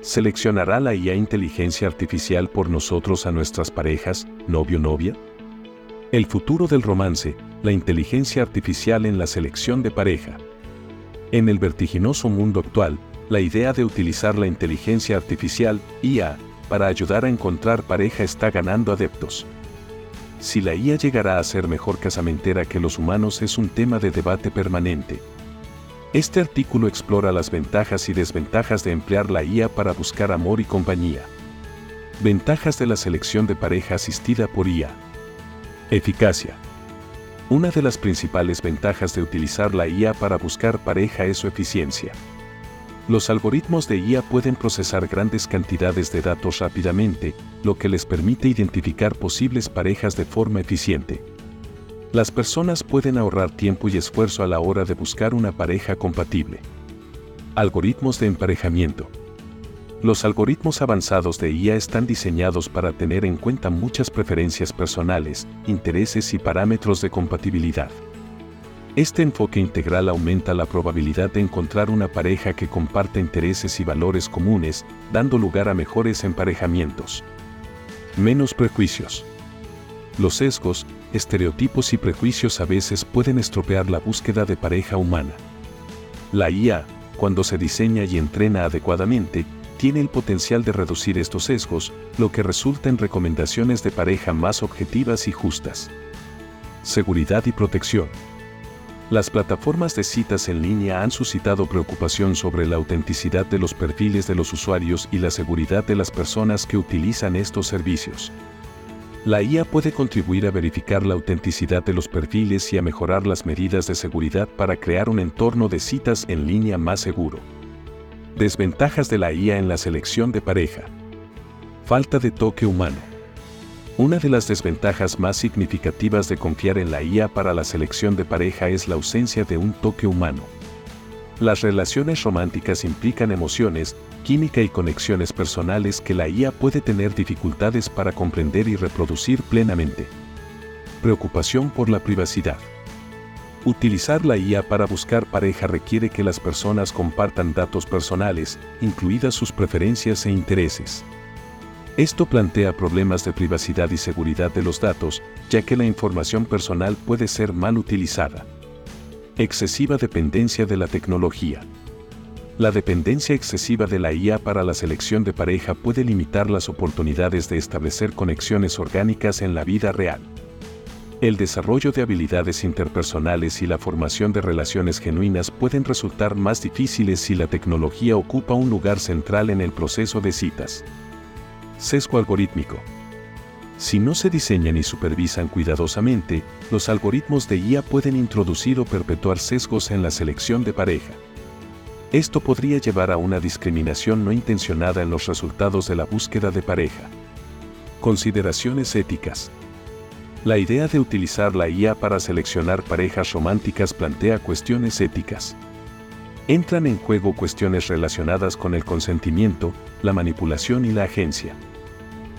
¿Seleccionará la IA inteligencia artificial por nosotros a nuestras parejas, novio-novia? El futuro del romance, la inteligencia artificial en la selección de pareja. En el vertiginoso mundo actual, la idea de utilizar la inteligencia artificial, IA, para ayudar a encontrar pareja está ganando adeptos. Si la IA llegará a ser mejor casamentera que los humanos es un tema de debate permanente. Este artículo explora las ventajas y desventajas de emplear la IA para buscar amor y compañía. Ventajas de la selección de pareja asistida por IA. Eficacia. Una de las principales ventajas de utilizar la IA para buscar pareja es su eficiencia. Los algoritmos de IA pueden procesar grandes cantidades de datos rápidamente, lo que les permite identificar posibles parejas de forma eficiente. Las personas pueden ahorrar tiempo y esfuerzo a la hora de buscar una pareja compatible. Algoritmos de emparejamiento. Los algoritmos avanzados de IA están diseñados para tener en cuenta muchas preferencias personales, intereses y parámetros de compatibilidad. Este enfoque integral aumenta la probabilidad de encontrar una pareja que comparta intereses y valores comunes, dando lugar a mejores emparejamientos. Menos prejuicios. Los sesgos, estereotipos y prejuicios a veces pueden estropear la búsqueda de pareja humana. La IA, cuando se diseña y entrena adecuadamente, tiene el potencial de reducir estos sesgos, lo que resulta en recomendaciones de pareja más objetivas y justas. Seguridad y protección. Las plataformas de citas en línea han suscitado preocupación sobre la autenticidad de los perfiles de los usuarios y la seguridad de las personas que utilizan estos servicios. La IA puede contribuir a verificar la autenticidad de los perfiles y a mejorar las medidas de seguridad para crear un entorno de citas en línea más seguro. Desventajas de la IA en la selección de pareja. Falta de toque humano. Una de las desventajas más significativas de confiar en la IA para la selección de pareja es la ausencia de un toque humano. Las relaciones románticas implican emociones, química y conexiones personales que la IA puede tener dificultades para comprender y reproducir plenamente. Preocupación por la privacidad. Utilizar la IA para buscar pareja requiere que las personas compartan datos personales, incluidas sus preferencias e intereses. Esto plantea problemas de privacidad y seguridad de los datos, ya que la información personal puede ser mal utilizada. Excesiva dependencia de la tecnología. La dependencia excesiva de la IA para la selección de pareja puede limitar las oportunidades de establecer conexiones orgánicas en la vida real. El desarrollo de habilidades interpersonales y la formación de relaciones genuinas pueden resultar más difíciles si la tecnología ocupa un lugar central en el proceso de citas. Sesgo algorítmico. Si no se diseñan y supervisan cuidadosamente, los algoritmos de IA pueden introducir o perpetuar sesgos en la selección de pareja. Esto podría llevar a una discriminación no intencionada en los resultados de la búsqueda de pareja. Consideraciones éticas. La idea de utilizar la IA para seleccionar parejas románticas plantea cuestiones éticas entran en juego cuestiones relacionadas con el consentimiento, la manipulación y la agencia.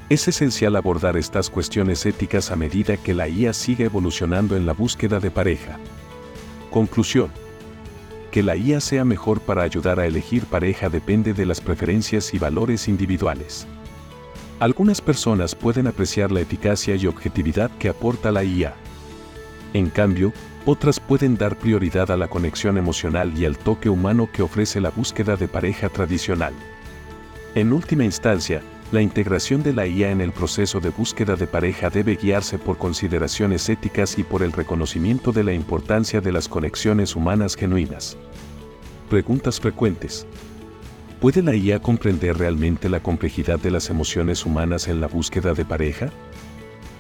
Es esencial abordar estas cuestiones éticas a medida que la IA sigue evolucionando en la búsqueda de pareja. Conclusión. Que la IA sea mejor para ayudar a elegir pareja depende de las preferencias y valores individuales. Algunas personas pueden apreciar la eficacia y objetividad que aporta la IA. En cambio, otras pueden dar prioridad a la conexión emocional y al toque humano que ofrece la búsqueda de pareja tradicional. En última instancia, la integración de la IA en el proceso de búsqueda de pareja debe guiarse por consideraciones éticas y por el reconocimiento de la importancia de las conexiones humanas genuinas. Preguntas frecuentes. ¿Puede la IA comprender realmente la complejidad de las emociones humanas en la búsqueda de pareja?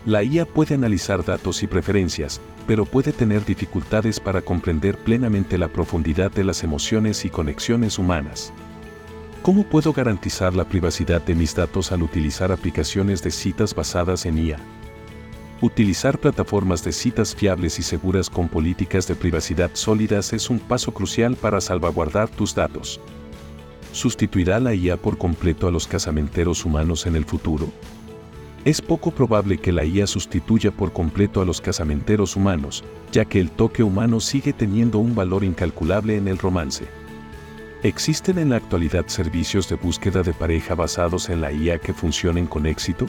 La IA puede analizar datos y preferencias, pero puede tener dificultades para comprender plenamente la profundidad de las emociones y conexiones humanas. ¿Cómo puedo garantizar la privacidad de mis datos al utilizar aplicaciones de citas basadas en IA? Utilizar plataformas de citas fiables y seguras con políticas de privacidad sólidas es un paso crucial para salvaguardar tus datos. ¿Sustituirá la IA por completo a los casamenteros humanos en el futuro? Es poco probable que la IA sustituya por completo a los casamenteros humanos, ya que el toque humano sigue teniendo un valor incalculable en el romance. ¿Existen en la actualidad servicios de búsqueda de pareja basados en la IA que funcionen con éxito?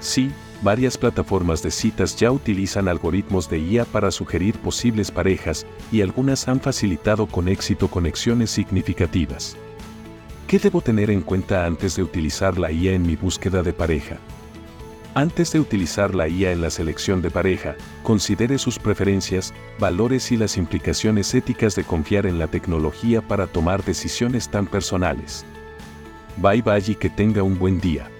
Sí, varias plataformas de citas ya utilizan algoritmos de IA para sugerir posibles parejas y algunas han facilitado con éxito conexiones significativas. ¿Qué debo tener en cuenta antes de utilizar la IA en mi búsqueda de pareja? Antes de utilizar la IA en la selección de pareja, considere sus preferencias, valores y las implicaciones éticas de confiar en la tecnología para tomar decisiones tan personales. Bye bye y que tenga un buen día.